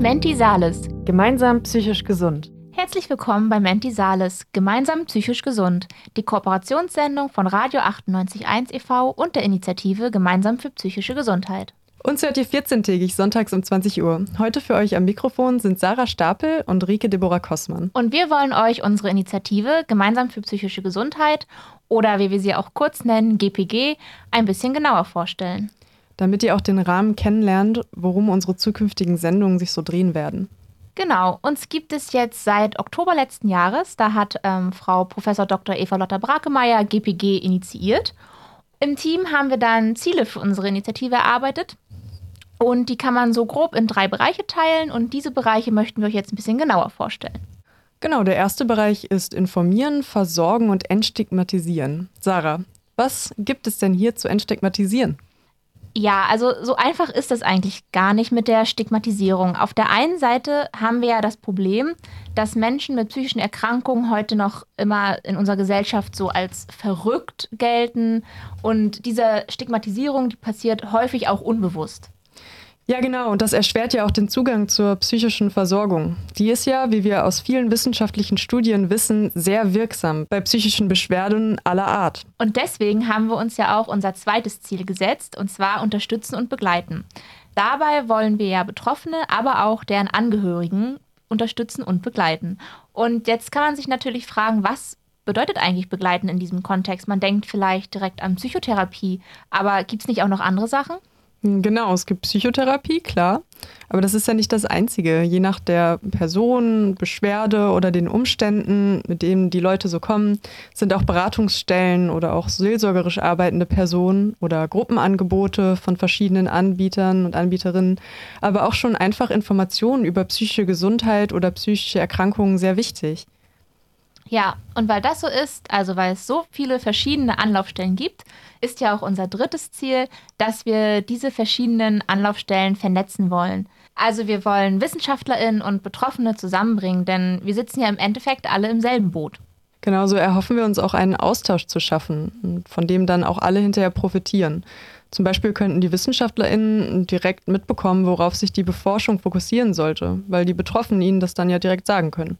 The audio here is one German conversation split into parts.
Menti Salis. Gemeinsam psychisch gesund. Herzlich willkommen bei Menti Salis, gemeinsam psychisch gesund, die Kooperationssendung von Radio 98.1 e.V. und der Initiative Gemeinsam für psychische Gesundheit. Uns hört ihr 14-tägig sonntags um 20 Uhr. Heute für euch am Mikrofon sind Sarah Stapel und Rike Deborah Kossmann. Und wir wollen euch unsere Initiative Gemeinsam für psychische Gesundheit oder wie wir sie auch kurz nennen, GPG, ein bisschen genauer vorstellen. Damit ihr auch den Rahmen kennenlernt, worum unsere zukünftigen Sendungen sich so drehen werden. Genau, uns gibt es jetzt seit Oktober letzten Jahres. Da hat ähm, Frau Prof. Dr. Eva Lotta Brakemeyer GPG initiiert. Im Team haben wir dann Ziele für unsere Initiative erarbeitet. Und die kann man so grob in drei Bereiche teilen. Und diese Bereiche möchten wir euch jetzt ein bisschen genauer vorstellen. Genau, der erste Bereich ist informieren, versorgen und entstigmatisieren. Sarah, was gibt es denn hier zu entstigmatisieren? Ja, also so einfach ist das eigentlich gar nicht mit der Stigmatisierung. Auf der einen Seite haben wir ja das Problem, dass Menschen mit psychischen Erkrankungen heute noch immer in unserer Gesellschaft so als verrückt gelten. Und diese Stigmatisierung, die passiert häufig auch unbewusst. Ja, genau. Und das erschwert ja auch den Zugang zur psychischen Versorgung. Die ist ja, wie wir aus vielen wissenschaftlichen Studien wissen, sehr wirksam bei psychischen Beschwerden aller Art. Und deswegen haben wir uns ja auch unser zweites Ziel gesetzt, und zwar unterstützen und begleiten. Dabei wollen wir ja Betroffene, aber auch deren Angehörigen unterstützen und begleiten. Und jetzt kann man sich natürlich fragen, was bedeutet eigentlich begleiten in diesem Kontext? Man denkt vielleicht direkt an Psychotherapie, aber gibt es nicht auch noch andere Sachen? Genau, es gibt Psychotherapie, klar. Aber das ist ja nicht das Einzige. Je nach der Person, Beschwerde oder den Umständen, mit denen die Leute so kommen, sind auch Beratungsstellen oder auch seelsorgerisch arbeitende Personen oder Gruppenangebote von verschiedenen Anbietern und Anbieterinnen, aber auch schon einfach Informationen über psychische Gesundheit oder psychische Erkrankungen sehr wichtig. Ja, und weil das so ist, also weil es so viele verschiedene Anlaufstellen gibt, ist ja auch unser drittes Ziel, dass wir diese verschiedenen Anlaufstellen vernetzen wollen. Also wir wollen Wissenschaftlerinnen und Betroffene zusammenbringen, denn wir sitzen ja im Endeffekt alle im selben Boot. Genauso erhoffen wir uns auch einen Austausch zu schaffen, von dem dann auch alle hinterher profitieren. Zum Beispiel könnten die WissenschaftlerInnen direkt mitbekommen, worauf sich die Beforschung fokussieren sollte, weil die Betroffenen ihnen das dann ja direkt sagen können.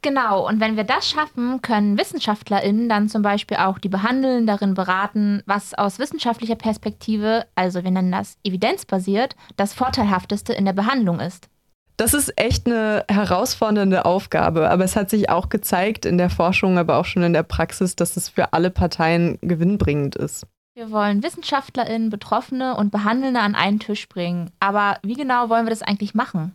Genau, und wenn wir das schaffen, können WissenschaftlerInnen dann zum Beispiel auch die Behandelnden darin beraten, was aus wissenschaftlicher Perspektive, also wir nennen das evidenzbasiert, das Vorteilhafteste in der Behandlung ist. Das ist echt eine herausfordernde Aufgabe, aber es hat sich auch gezeigt in der Forschung, aber auch schon in der Praxis, dass es für alle Parteien gewinnbringend ist. Wir wollen WissenschaftlerInnen, Betroffene und Behandelnde an einen Tisch bringen. Aber wie genau wollen wir das eigentlich machen?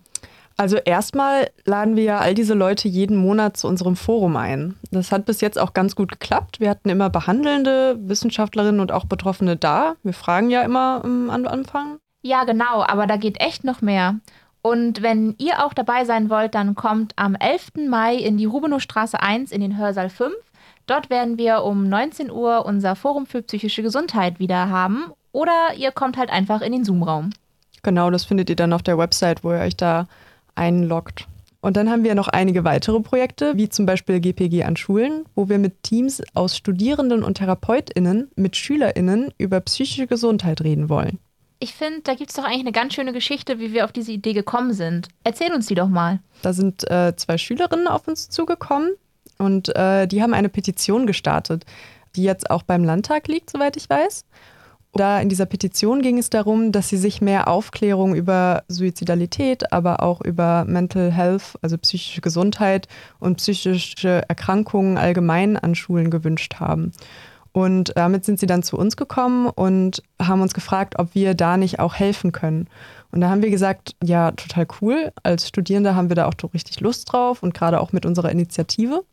Also erstmal laden wir ja all diese Leute jeden Monat zu unserem Forum ein. Das hat bis jetzt auch ganz gut geklappt. Wir hatten immer behandelnde Wissenschaftlerinnen und auch Betroffene da. Wir fragen ja immer am Anfang. Ja, genau, aber da geht echt noch mehr. Und wenn ihr auch dabei sein wollt, dann kommt am 11. Mai in die Rubenowstraße 1 in den Hörsaal 5. Dort werden wir um 19 Uhr unser Forum für psychische Gesundheit wieder haben. Oder ihr kommt halt einfach in den Zoom-Raum. Genau, das findet ihr dann auf der Website, wo ihr euch da einloggt. Und dann haben wir noch einige weitere Projekte, wie zum Beispiel GPG an Schulen, wo wir mit Teams aus Studierenden und TherapeutInnen mit SchülerInnen über psychische Gesundheit reden wollen. Ich finde, da gibt es doch eigentlich eine ganz schöne Geschichte, wie wir auf diese Idee gekommen sind. Erzähl uns die doch mal. Da sind äh, zwei Schülerinnen auf uns zugekommen und äh, die haben eine Petition gestartet, die jetzt auch beim Landtag liegt, soweit ich weiß. Da in dieser Petition ging es darum, dass sie sich mehr Aufklärung über Suizidalität, aber auch über Mental Health, also psychische Gesundheit und psychische Erkrankungen allgemein an Schulen gewünscht haben. Und damit sind sie dann zu uns gekommen und haben uns gefragt, ob wir da nicht auch helfen können. Und da haben wir gesagt, ja, total cool. Als Studierende haben wir da auch richtig Lust drauf und gerade auch mit unserer Initiative.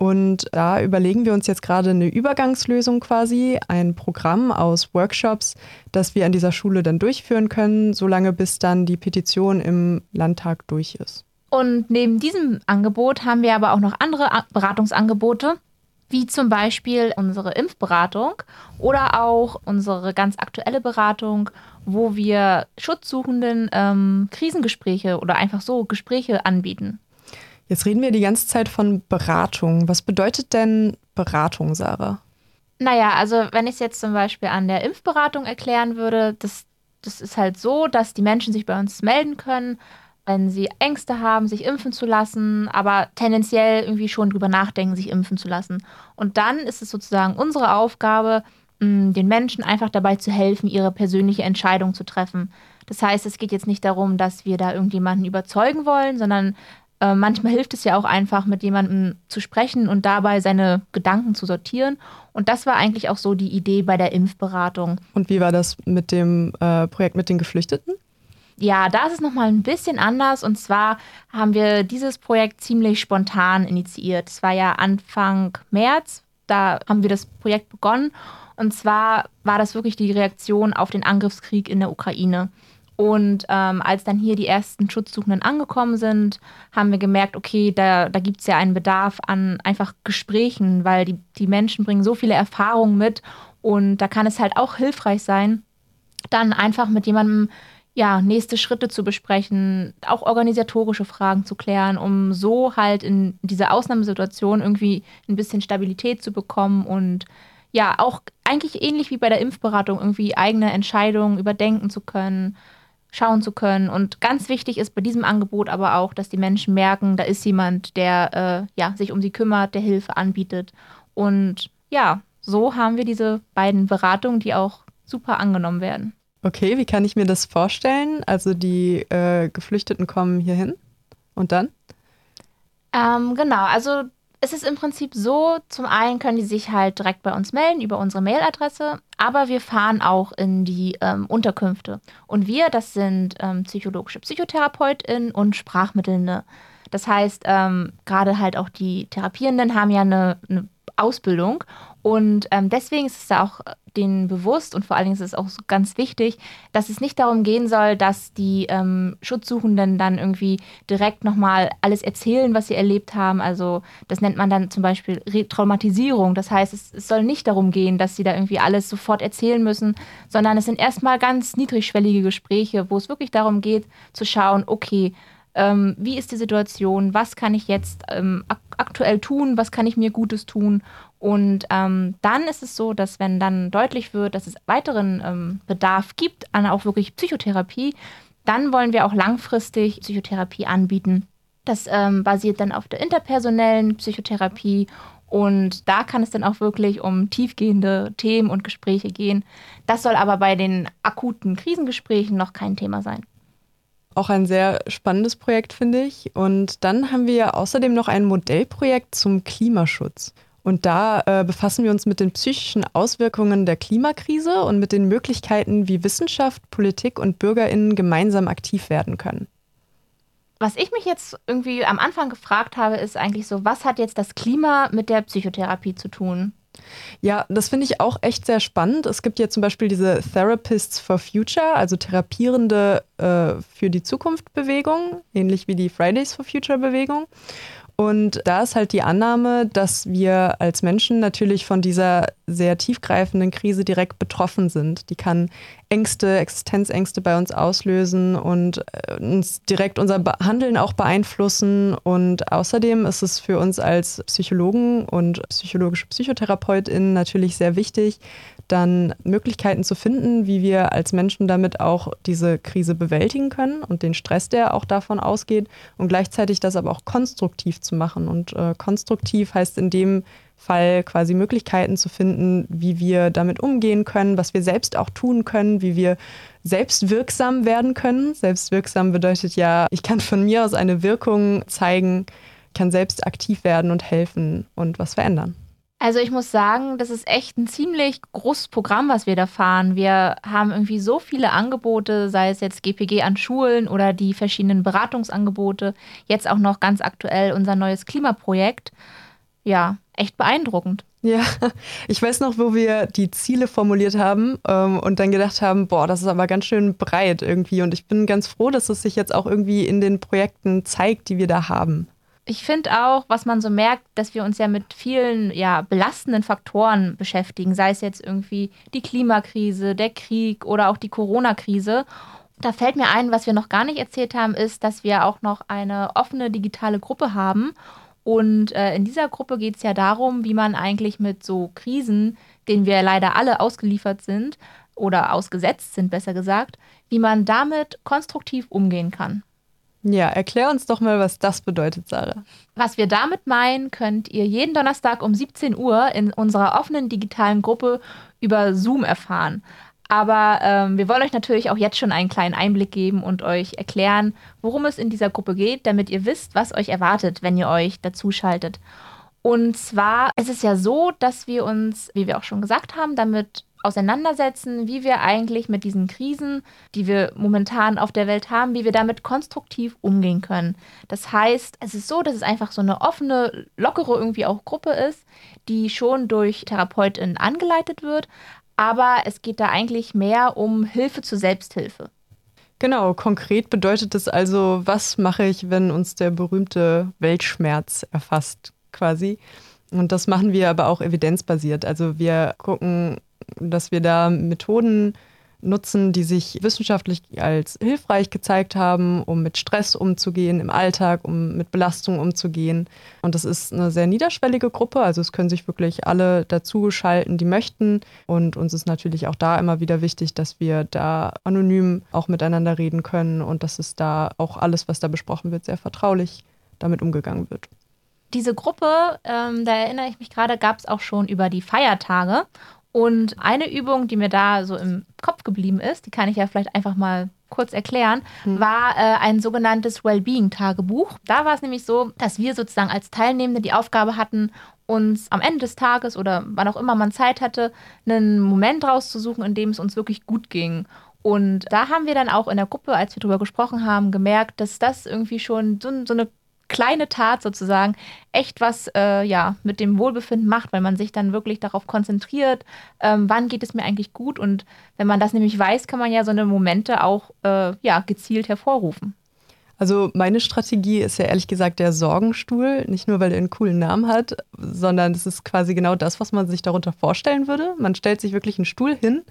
Und da überlegen wir uns jetzt gerade eine Übergangslösung quasi, ein Programm aus Workshops, das wir an dieser Schule dann durchführen können, solange bis dann die Petition im Landtag durch ist. Und neben diesem Angebot haben wir aber auch noch andere Beratungsangebote, wie zum Beispiel unsere Impfberatung oder auch unsere ganz aktuelle Beratung, wo wir Schutzsuchenden ähm, Krisengespräche oder einfach so Gespräche anbieten. Jetzt reden wir die ganze Zeit von Beratung. Was bedeutet denn Beratung, Sarah? Naja, also wenn ich es jetzt zum Beispiel an der Impfberatung erklären würde, das, das ist halt so, dass die Menschen sich bei uns melden können, wenn sie Ängste haben, sich impfen zu lassen, aber tendenziell irgendwie schon drüber nachdenken, sich impfen zu lassen. Und dann ist es sozusagen unsere Aufgabe, den Menschen einfach dabei zu helfen, ihre persönliche Entscheidung zu treffen. Das heißt, es geht jetzt nicht darum, dass wir da irgendjemanden überzeugen wollen, sondern äh, manchmal hilft es ja auch einfach, mit jemandem zu sprechen und dabei seine Gedanken zu sortieren. Und das war eigentlich auch so die Idee bei der Impfberatung. Und wie war das mit dem äh, Projekt mit den Geflüchteten? Ja, da ist es nochmal ein bisschen anders. Und zwar haben wir dieses Projekt ziemlich spontan initiiert. Es war ja Anfang März, da haben wir das Projekt begonnen. Und zwar war das wirklich die Reaktion auf den Angriffskrieg in der Ukraine. Und ähm, als dann hier die ersten Schutzsuchenden angekommen sind, haben wir gemerkt, okay, da, da gibt es ja einen Bedarf an einfach Gesprächen, weil die, die Menschen bringen so viele Erfahrungen mit und da kann es halt auch hilfreich sein, dann einfach mit jemandem ja, nächste Schritte zu besprechen, auch organisatorische Fragen zu klären, um so halt in dieser Ausnahmesituation irgendwie ein bisschen Stabilität zu bekommen und ja, auch eigentlich ähnlich wie bei der Impfberatung irgendwie eigene Entscheidungen überdenken zu können schauen zu können. Und ganz wichtig ist bei diesem Angebot aber auch, dass die Menschen merken, da ist jemand, der äh, ja, sich um sie kümmert, der Hilfe anbietet. Und ja, so haben wir diese beiden Beratungen, die auch super angenommen werden. Okay, wie kann ich mir das vorstellen? Also die äh, Geflüchteten kommen hierhin und dann? Ähm, genau, also es ist im Prinzip so, zum einen können die sich halt direkt bei uns melden über unsere Mailadresse, aber wir fahren auch in die ähm, Unterkünfte. Und wir, das sind ähm, psychologische PsychotherapeutInnen und Sprachmittelnde. Das heißt, ähm, gerade halt auch die Therapierenden haben ja eine, eine Ausbildung und ähm, deswegen ist es da auch denen bewusst und vor allen Dingen ist es auch ganz wichtig, dass es nicht darum gehen soll, dass die ähm, Schutzsuchenden dann irgendwie direkt nochmal alles erzählen, was sie erlebt haben. Also das nennt man dann zum Beispiel Retraumatisierung. Das heißt, es, es soll nicht darum gehen, dass sie da irgendwie alles sofort erzählen müssen, sondern es sind erstmal ganz niedrigschwellige Gespräche, wo es wirklich darum geht zu schauen, okay, ähm, wie ist die Situation, was kann ich jetzt ähm, ak aktuell tun, was kann ich mir Gutes tun. Und ähm, dann ist es so, dass wenn dann deutlich wird, dass es weiteren ähm, Bedarf gibt an auch wirklich Psychotherapie, dann wollen wir auch langfristig Psychotherapie anbieten. Das ähm, basiert dann auf der interpersonellen Psychotherapie und da kann es dann auch wirklich um tiefgehende Themen und Gespräche gehen. Das soll aber bei den akuten Krisengesprächen noch kein Thema sein. Auch ein sehr spannendes Projekt, finde ich. Und dann haben wir außerdem noch ein Modellprojekt zum Klimaschutz. Und da äh, befassen wir uns mit den psychischen Auswirkungen der Klimakrise und mit den Möglichkeiten, wie Wissenschaft, Politik und Bürgerinnen gemeinsam aktiv werden können. Was ich mich jetzt irgendwie am Anfang gefragt habe, ist eigentlich so, was hat jetzt das Klima mit der Psychotherapie zu tun? Ja, das finde ich auch echt sehr spannend. Es gibt ja zum Beispiel diese Therapists for Future, also Therapierende äh, für die Zukunft Bewegung, ähnlich wie die Fridays for Future Bewegung. Und da ist halt die Annahme, dass wir als Menschen natürlich von dieser sehr tiefgreifenden Krise direkt betroffen sind. Die kann Ängste, Existenzängste bei uns auslösen und äh, uns direkt unser Handeln auch beeinflussen. Und außerdem ist es für uns als Psychologen und psychologische PsychotherapeutInnen natürlich sehr wichtig, dann Möglichkeiten zu finden, wie wir als Menschen damit auch diese Krise bewältigen können und den Stress, der auch davon ausgeht und gleichzeitig das aber auch konstruktiv zu machen. Und äh, konstruktiv heißt in dem Fall quasi Möglichkeiten zu finden, wie wir damit umgehen können, was wir selbst auch tun können, wie wir selbstwirksam werden können. Selbstwirksam bedeutet ja, ich kann von mir aus eine Wirkung zeigen, kann selbst aktiv werden und helfen und was verändern. Also ich muss sagen, das ist echt ein ziemlich großes Programm, was wir da fahren. Wir haben irgendwie so viele Angebote, sei es jetzt GPG an Schulen oder die verschiedenen Beratungsangebote. Jetzt auch noch ganz aktuell unser neues Klimaprojekt. Ja, echt beeindruckend. Ja, ich weiß noch, wo wir die Ziele formuliert haben ähm, und dann gedacht haben, boah, das ist aber ganz schön breit irgendwie. Und ich bin ganz froh, dass es sich jetzt auch irgendwie in den Projekten zeigt, die wir da haben ich finde auch, was man so merkt, dass wir uns ja mit vielen ja, belastenden Faktoren beschäftigen, sei es jetzt irgendwie die Klimakrise, der Krieg oder auch die Corona-Krise. Da fällt mir ein, was wir noch gar nicht erzählt haben, ist, dass wir auch noch eine offene digitale Gruppe haben. Und äh, in dieser Gruppe geht es ja darum, wie man eigentlich mit so Krisen, denen wir leider alle ausgeliefert sind oder ausgesetzt sind, besser gesagt, wie man damit konstruktiv umgehen kann. Ja, erklär uns doch mal, was das bedeutet, Sarah. Was wir damit meinen, könnt ihr jeden Donnerstag um 17 Uhr in unserer offenen digitalen Gruppe über Zoom erfahren. Aber ähm, wir wollen euch natürlich auch jetzt schon einen kleinen Einblick geben und euch erklären, worum es in dieser Gruppe geht, damit ihr wisst, was euch erwartet, wenn ihr euch dazuschaltet. Und zwar ist es ja so, dass wir uns, wie wir auch schon gesagt haben, damit auseinandersetzen, wie wir eigentlich mit diesen Krisen, die wir momentan auf der Welt haben, wie wir damit konstruktiv umgehen können. Das heißt, es ist so, dass es einfach so eine offene, lockere irgendwie auch Gruppe ist, die schon durch Therapeutinnen angeleitet wird, aber es geht da eigentlich mehr um Hilfe zur Selbsthilfe. Genau, konkret bedeutet es also, was mache ich, wenn uns der berühmte Weltschmerz erfasst, quasi. Und das machen wir aber auch evidenzbasiert. Also wir gucken dass wir da Methoden nutzen, die sich wissenschaftlich als hilfreich gezeigt haben, um mit Stress umzugehen im Alltag, um mit Belastung umzugehen. Und das ist eine sehr niederschwellige Gruppe, also es können sich wirklich alle dazu schalten, die möchten. Und uns ist natürlich auch da immer wieder wichtig, dass wir da anonym auch miteinander reden können und dass es da auch alles, was da besprochen wird, sehr vertraulich damit umgegangen wird. Diese Gruppe, ähm, da erinnere ich mich gerade, gab es auch schon über die Feiertage. Und eine Übung, die mir da so im Kopf geblieben ist, die kann ich ja vielleicht einfach mal kurz erklären, hm. war äh, ein sogenanntes Wellbeing-Tagebuch. Da war es nämlich so, dass wir sozusagen als Teilnehmende die Aufgabe hatten, uns am Ende des Tages oder wann auch immer man Zeit hatte, einen Moment rauszusuchen, in dem es uns wirklich gut ging. Und da haben wir dann auch in der Gruppe, als wir darüber gesprochen haben, gemerkt, dass das irgendwie schon so, so eine kleine Tat sozusagen echt was äh, ja, mit dem Wohlbefinden macht, weil man sich dann wirklich darauf konzentriert, ähm, wann geht es mir eigentlich gut. Und wenn man das nämlich weiß, kann man ja so eine Momente auch äh, ja, gezielt hervorrufen. Also meine Strategie ist ja ehrlich gesagt der Sorgenstuhl, nicht nur weil er einen coolen Namen hat, sondern es ist quasi genau das, was man sich darunter vorstellen würde. Man stellt sich wirklich einen Stuhl hin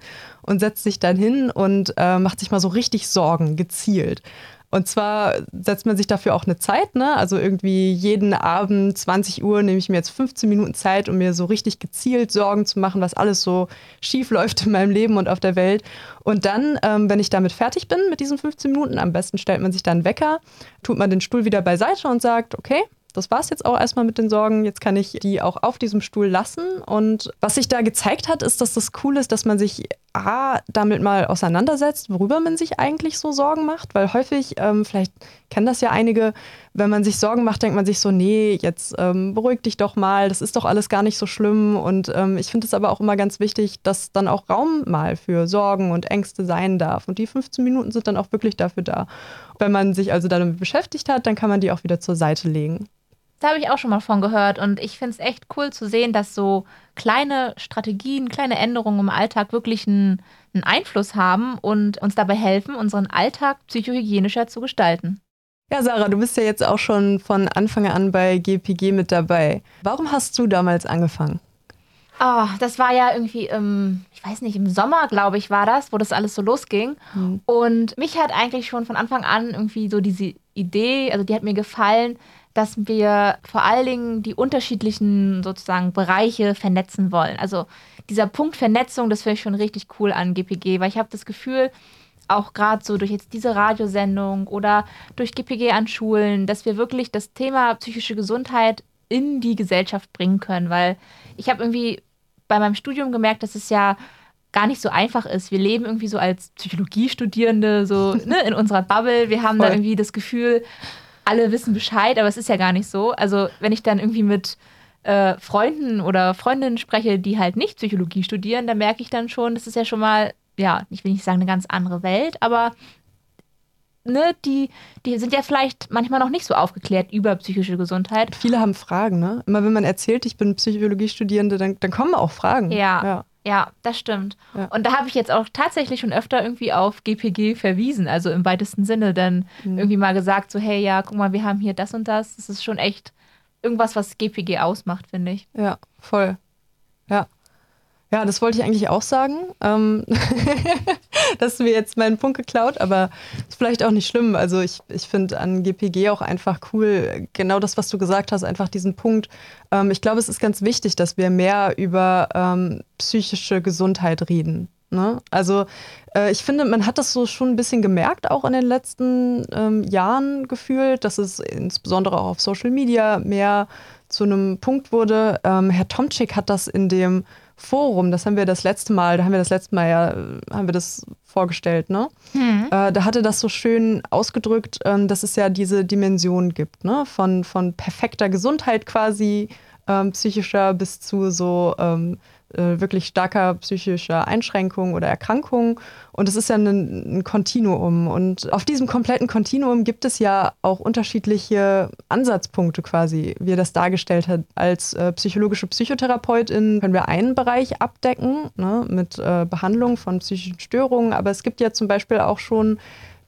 und setzt sich dann hin und äh, macht sich mal so richtig Sorgen, gezielt. Und zwar setzt man sich dafür auch eine Zeit, ne? Also irgendwie jeden Abend 20 Uhr nehme ich mir jetzt 15 Minuten Zeit, um mir so richtig gezielt Sorgen zu machen, was alles so schief läuft in meinem Leben und auf der Welt. Und dann, ähm, wenn ich damit fertig bin mit diesen 15 Minuten, am besten stellt man sich dann Wecker, tut man den Stuhl wieder beiseite und sagt, okay, das war es jetzt auch erstmal mit den Sorgen. Jetzt kann ich die auch auf diesem Stuhl lassen. Und was sich da gezeigt hat, ist, dass das cool ist, dass man sich A, damit mal auseinandersetzt, worüber man sich eigentlich so Sorgen macht. Weil häufig, ähm, vielleicht kennen das ja einige, wenn man sich Sorgen macht, denkt man sich so, nee, jetzt ähm, beruhig dich doch mal, das ist doch alles gar nicht so schlimm. Und ähm, ich finde es aber auch immer ganz wichtig, dass dann auch Raum mal für Sorgen und Ängste sein darf. Und die 15 Minuten sind dann auch wirklich dafür da. Wenn man sich also damit beschäftigt hat, dann kann man die auch wieder zur Seite legen. Da habe ich auch schon mal von gehört und ich finde es echt cool zu sehen, dass so kleine Strategien, kleine Änderungen im Alltag wirklich einen, einen Einfluss haben und uns dabei helfen, unseren Alltag psychohygienischer zu gestalten. Ja, Sarah, du bist ja jetzt auch schon von Anfang an bei GPG mit dabei. Warum hast du damals angefangen? Oh, das war ja irgendwie im, ich weiß nicht, im Sommer, glaube ich, war das, wo das alles so losging. Mhm. Und mich hat eigentlich schon von Anfang an irgendwie so diese Idee, also die hat mir gefallen, dass wir vor allen Dingen die unterschiedlichen sozusagen Bereiche vernetzen wollen. Also dieser Punkt Vernetzung, das finde ich schon richtig cool an GPG, weil ich habe das Gefühl, auch gerade so durch jetzt diese Radiosendung oder durch GPG an Schulen, dass wir wirklich das Thema psychische Gesundheit in die Gesellschaft bringen können, weil ich habe irgendwie bei meinem Studium gemerkt, dass es ja gar nicht so einfach ist. Wir leben irgendwie so als Psychologiestudierende so ne, in unserer Bubble. Wir haben Voll. da irgendwie das Gefühl, alle wissen Bescheid, aber es ist ja gar nicht so. Also wenn ich dann irgendwie mit äh, Freunden oder Freundinnen spreche, die halt nicht Psychologie studieren, dann merke ich dann schon, das ist ja schon mal, ja, ich will nicht sagen eine ganz andere Welt, aber ne, die, die sind ja vielleicht manchmal noch nicht so aufgeklärt über psychische Gesundheit. Viele haben Fragen, ne? Immer wenn man erzählt, ich bin Psychologiestudierende, dann, dann kommen auch Fragen. Ja. ja. Ja, das stimmt. Ja. Und da habe ich jetzt auch tatsächlich schon öfter irgendwie auf GPG verwiesen, also im weitesten Sinne dann mhm. irgendwie mal gesagt, so hey, ja, guck mal, wir haben hier das und das. Das ist schon echt irgendwas, was GPG ausmacht, finde ich. Ja, voll. Ja. Das wollte ich eigentlich auch sagen. Ähm, du mir jetzt meinen Punkt geklaut, aber ist vielleicht auch nicht schlimm. Also ich, ich finde an GPG auch einfach cool, genau das, was du gesagt hast, einfach diesen Punkt. Ähm, ich glaube, es ist ganz wichtig, dass wir mehr über ähm, psychische Gesundheit reden. Ne? Also äh, ich finde, man hat das so schon ein bisschen gemerkt, auch in den letzten ähm, Jahren gefühlt, dass es insbesondere auch auf Social Media mehr zu einem Punkt wurde. Ähm, Herr Tomczyk hat das in dem Forum, das haben wir das letzte Mal, da haben wir das letzte Mal ja, haben wir das vorgestellt, ne? Mhm. Äh, da hatte das so schön ausgedrückt, ähm, dass es ja diese Dimension gibt, ne? Von, von perfekter Gesundheit quasi, ähm, psychischer bis zu so ähm, äh, wirklich starker psychischer Einschränkung oder Erkrankung. Und es ist ja ein, Kontinuum. Und auf diesem kompletten Kontinuum gibt es ja auch unterschiedliche Ansatzpunkte quasi, wie er das dargestellt hat. Als äh, psychologische Psychotherapeutin können wir einen Bereich abdecken ne, mit äh, Behandlung von psychischen Störungen. Aber es gibt ja zum Beispiel auch schon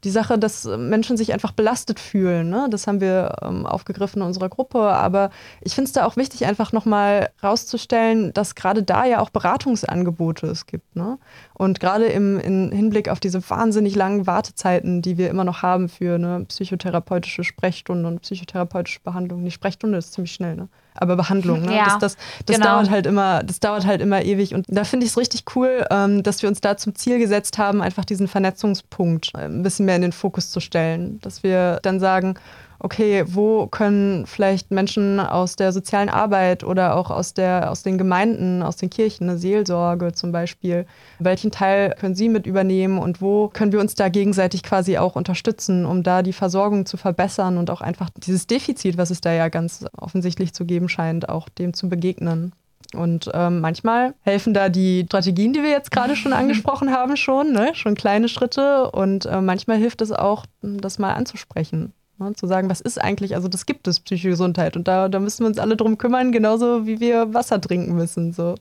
die Sache, dass Menschen sich einfach belastet fühlen. Ne? Das haben wir ähm, aufgegriffen in unserer Gruppe. Aber ich finde es da auch wichtig, einfach nochmal rauszustellen, dass gerade da ja auch Beratungsangebote es gibt. Ne? Und gerade im, im Hinblick auf diese wahnsinnig langen Wartezeiten, die wir immer noch haben für eine psychotherapeutische Sprechstunde und psychotherapeutische Behandlung. Die Sprechstunde ist ziemlich schnell, ne? Aber Behandlung. Ne? Ja, das, das, das genau. dauert halt immer, das dauert halt immer ewig. Und da finde ich es richtig cool, ähm, dass wir uns da zum Ziel gesetzt haben, einfach diesen Vernetzungspunkt äh, ein bisschen mehr in den Fokus zu stellen. Dass wir dann sagen, okay, wo können vielleicht Menschen aus der sozialen Arbeit oder auch aus, der, aus den Gemeinden, aus den Kirchen, eine Seelsorge zum Beispiel, welchen Teil können sie mit übernehmen und wo können wir uns da gegenseitig quasi auch unterstützen, um da die Versorgung zu verbessern und auch einfach dieses Defizit, was es da ja ganz offensichtlich zu geben scheint, auch dem zu begegnen. Und ähm, manchmal helfen da die Strategien, die wir jetzt gerade schon angesprochen haben, schon, ne? schon kleine Schritte. Und äh, manchmal hilft es auch, das mal anzusprechen. Ne, zu sagen, was ist eigentlich, also das gibt es, psychische Gesundheit. Und da, da müssen wir uns alle drum kümmern, genauso wie wir Wasser trinken müssen, so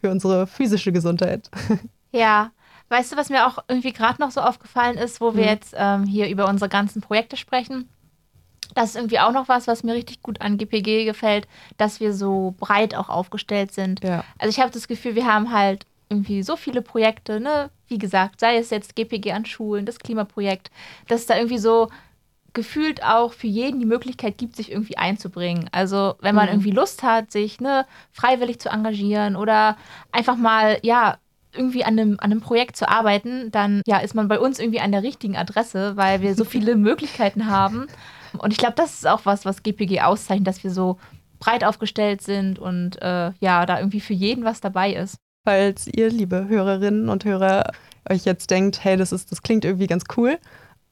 für unsere physische Gesundheit. Ja. Weißt du, was mir auch irgendwie gerade noch so aufgefallen ist, wo wir mhm. jetzt ähm, hier über unsere ganzen Projekte sprechen? Das ist irgendwie auch noch was, was mir richtig gut an GPG gefällt, dass wir so breit auch aufgestellt sind. Ja. Also ich habe das Gefühl, wir haben halt irgendwie so viele Projekte, ne? Wie gesagt, sei es jetzt GPG an Schulen, das Klimaprojekt, dass da irgendwie so gefühlt auch für jeden die Möglichkeit gibt, sich irgendwie einzubringen. Also wenn man mhm. irgendwie Lust hat, sich ne, freiwillig zu engagieren oder einfach mal, ja, irgendwie an einem, an einem Projekt zu arbeiten, dann ja, ist man bei uns irgendwie an der richtigen Adresse, weil wir so viele Möglichkeiten haben. Und ich glaube, das ist auch was, was GPG auszeichnet, dass wir so breit aufgestellt sind und äh, ja, da irgendwie für jeden was dabei ist. Falls ihr, liebe Hörerinnen und Hörer, euch jetzt denkt, hey, das ist, das klingt irgendwie ganz cool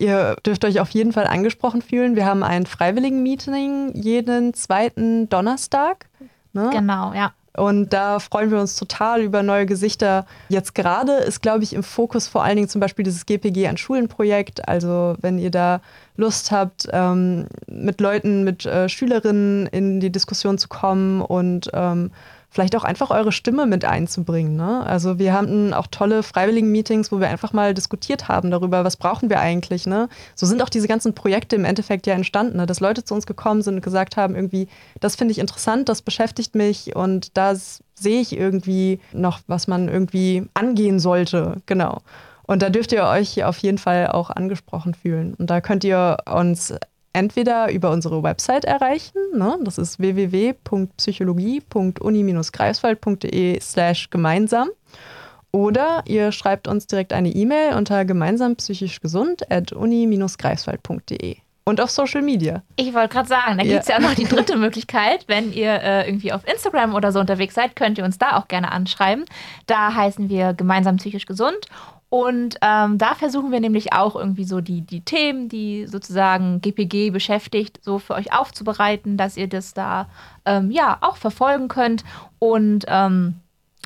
Ihr dürft euch auf jeden Fall angesprochen fühlen. Wir haben ein Freiwilligen-Meeting jeden zweiten Donnerstag. Ne? Genau, ja. Und da freuen wir uns total über neue Gesichter. Jetzt gerade ist, glaube ich, im Fokus vor allen Dingen zum Beispiel dieses GPG an Schulen-Projekt. Also wenn ihr da Lust habt, ähm, mit Leuten, mit äh, Schülerinnen in die Diskussion zu kommen und ähm, vielleicht auch einfach eure Stimme mit einzubringen. Ne? Also wir hatten auch tolle freiwilligen Meetings, wo wir einfach mal diskutiert haben darüber, was brauchen wir eigentlich. Ne? So sind auch diese ganzen Projekte im Endeffekt ja entstanden, ne? dass Leute zu uns gekommen sind und gesagt haben, irgendwie, das finde ich interessant, das beschäftigt mich und da sehe ich irgendwie noch, was man irgendwie angehen sollte. Genau. Und da dürft ihr euch auf jeden Fall auch angesprochen fühlen. Und da könnt ihr uns entweder über unsere Website erreichen, ne? das ist www.psychologie.uni-greifswald.de slash gemeinsam. Oder ihr schreibt uns direkt eine E-Mail unter gemeinsam psychisch gesund at uni-greifswald.de. Und auf Social Media. Ich wollte gerade sagen, da gibt es ja. ja noch die dritte Möglichkeit. Wenn ihr äh, irgendwie auf Instagram oder so unterwegs seid, könnt ihr uns da auch gerne anschreiben. Da heißen wir gemeinsam psychisch gesund. Und ähm, da versuchen wir nämlich auch irgendwie so die, die Themen, die sozusagen GPG beschäftigt, so für euch aufzubereiten, dass ihr das da ähm, ja auch verfolgen könnt. Und ähm,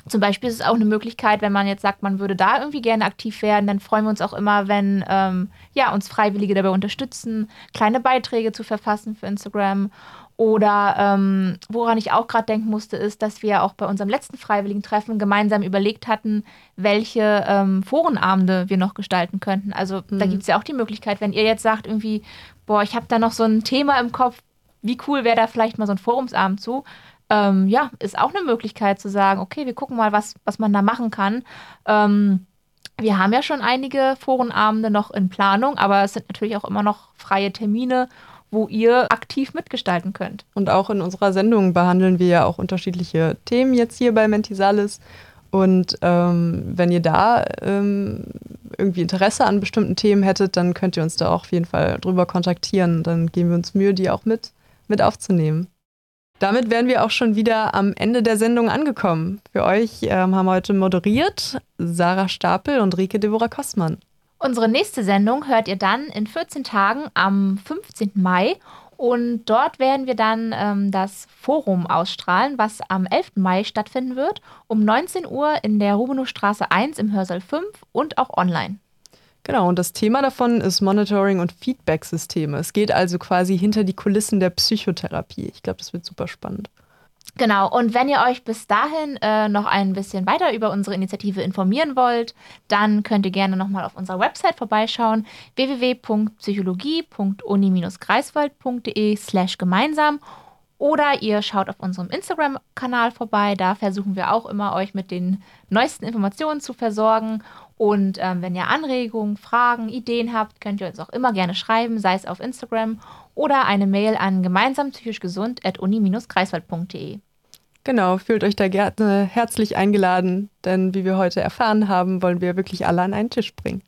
zum Beispiel ist es auch eine Möglichkeit, wenn man jetzt sagt, man würde da irgendwie gerne aktiv werden, dann freuen wir uns auch immer, wenn ähm, ja, uns Freiwillige dabei unterstützen, kleine Beiträge zu verfassen für Instagram oder ähm, woran ich auch gerade denken musste, ist, dass wir auch bei unserem letzten freiwilligen Treffen gemeinsam überlegt hatten, welche ähm, Forenabende wir noch gestalten könnten. Also mhm. da gibt es ja auch die Möglichkeit, wenn ihr jetzt sagt, irgendwie, boah, ich habe da noch so ein Thema im Kopf, wie cool wäre da vielleicht mal so ein Forumsabend zu? Ähm, ja, ist auch eine Möglichkeit zu sagen, okay, wir gucken mal, was, was man da machen kann. Ähm, wir haben ja schon einige Forenabende noch in Planung, aber es sind natürlich auch immer noch freie Termine wo ihr aktiv mitgestalten könnt. Und auch in unserer Sendung behandeln wir ja auch unterschiedliche Themen jetzt hier bei Mentisalis. Und ähm, wenn ihr da ähm, irgendwie Interesse an bestimmten Themen hättet, dann könnt ihr uns da auch auf jeden Fall drüber kontaktieren. Dann geben wir uns Mühe, die auch mit, mit aufzunehmen. Damit wären wir auch schon wieder am Ende der Sendung angekommen. Für euch ähm, haben heute moderiert Sarah Stapel und Rike Deborah Kossmann. Unsere nächste Sendung hört ihr dann in 14 Tagen am 15. Mai und dort werden wir dann ähm, das Forum ausstrahlen, was am 11. Mai stattfinden wird, um 19 Uhr in der Rubenowstraße 1 im Hörsaal 5 und auch online. Genau, und das Thema davon ist Monitoring und Feedback-Systeme. Es geht also quasi hinter die Kulissen der Psychotherapie. Ich glaube, das wird super spannend. Genau, und wenn ihr euch bis dahin äh, noch ein bisschen weiter über unsere Initiative informieren wollt, dann könnt ihr gerne nochmal auf unserer Website vorbeischauen, www.psychologie.uni-greifswald.de slash gemeinsam oder ihr schaut auf unserem Instagram-Kanal vorbei, da versuchen wir auch immer, euch mit den neuesten Informationen zu versorgen. Und ähm, wenn ihr Anregungen, Fragen, Ideen habt, könnt ihr uns auch immer gerne schreiben, sei es auf Instagram oder eine Mail an gemeinsam psychisch gesund at uni-greifswald.de. Genau, fühlt euch da gerne herzlich eingeladen, denn wie wir heute erfahren haben, wollen wir wirklich alle an einen Tisch bringen.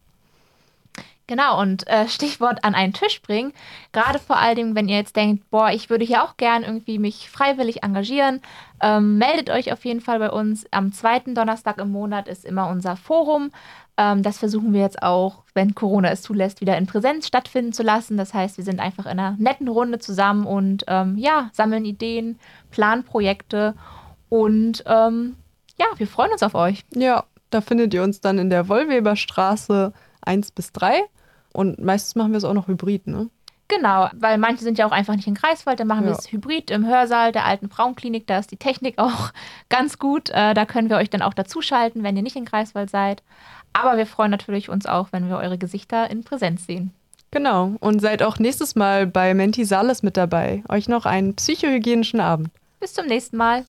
Genau, und äh, Stichwort an einen Tisch bringen. Gerade vor allem, wenn ihr jetzt denkt, boah, ich würde hier auch gern irgendwie mich freiwillig engagieren, ähm, meldet euch auf jeden Fall bei uns. Am zweiten Donnerstag im Monat ist immer unser Forum. Ähm, das versuchen wir jetzt auch, wenn Corona es zulässt, wieder in Präsenz stattfinden zu lassen. Das heißt, wir sind einfach in einer netten Runde zusammen und ähm, ja, sammeln Ideen, planen Projekte und ähm, ja, wir freuen uns auf euch. Ja, da findet ihr uns dann in der Wollweberstraße 1 bis 3 und meistens machen wir es auch noch hybrid, ne? Genau, weil manche sind ja auch einfach nicht in Greifswald, dann machen ja. wir es hybrid im Hörsaal der alten Frauenklinik, da ist die Technik auch ganz gut. Äh, da können wir euch dann auch dazuschalten, wenn ihr nicht in Greifswald seid. Aber wir freuen natürlich uns auch, wenn wir eure Gesichter in Präsenz sehen. Genau. Und seid auch nächstes Mal bei Menti Sales mit dabei. Euch noch einen psychohygienischen Abend. Bis zum nächsten Mal.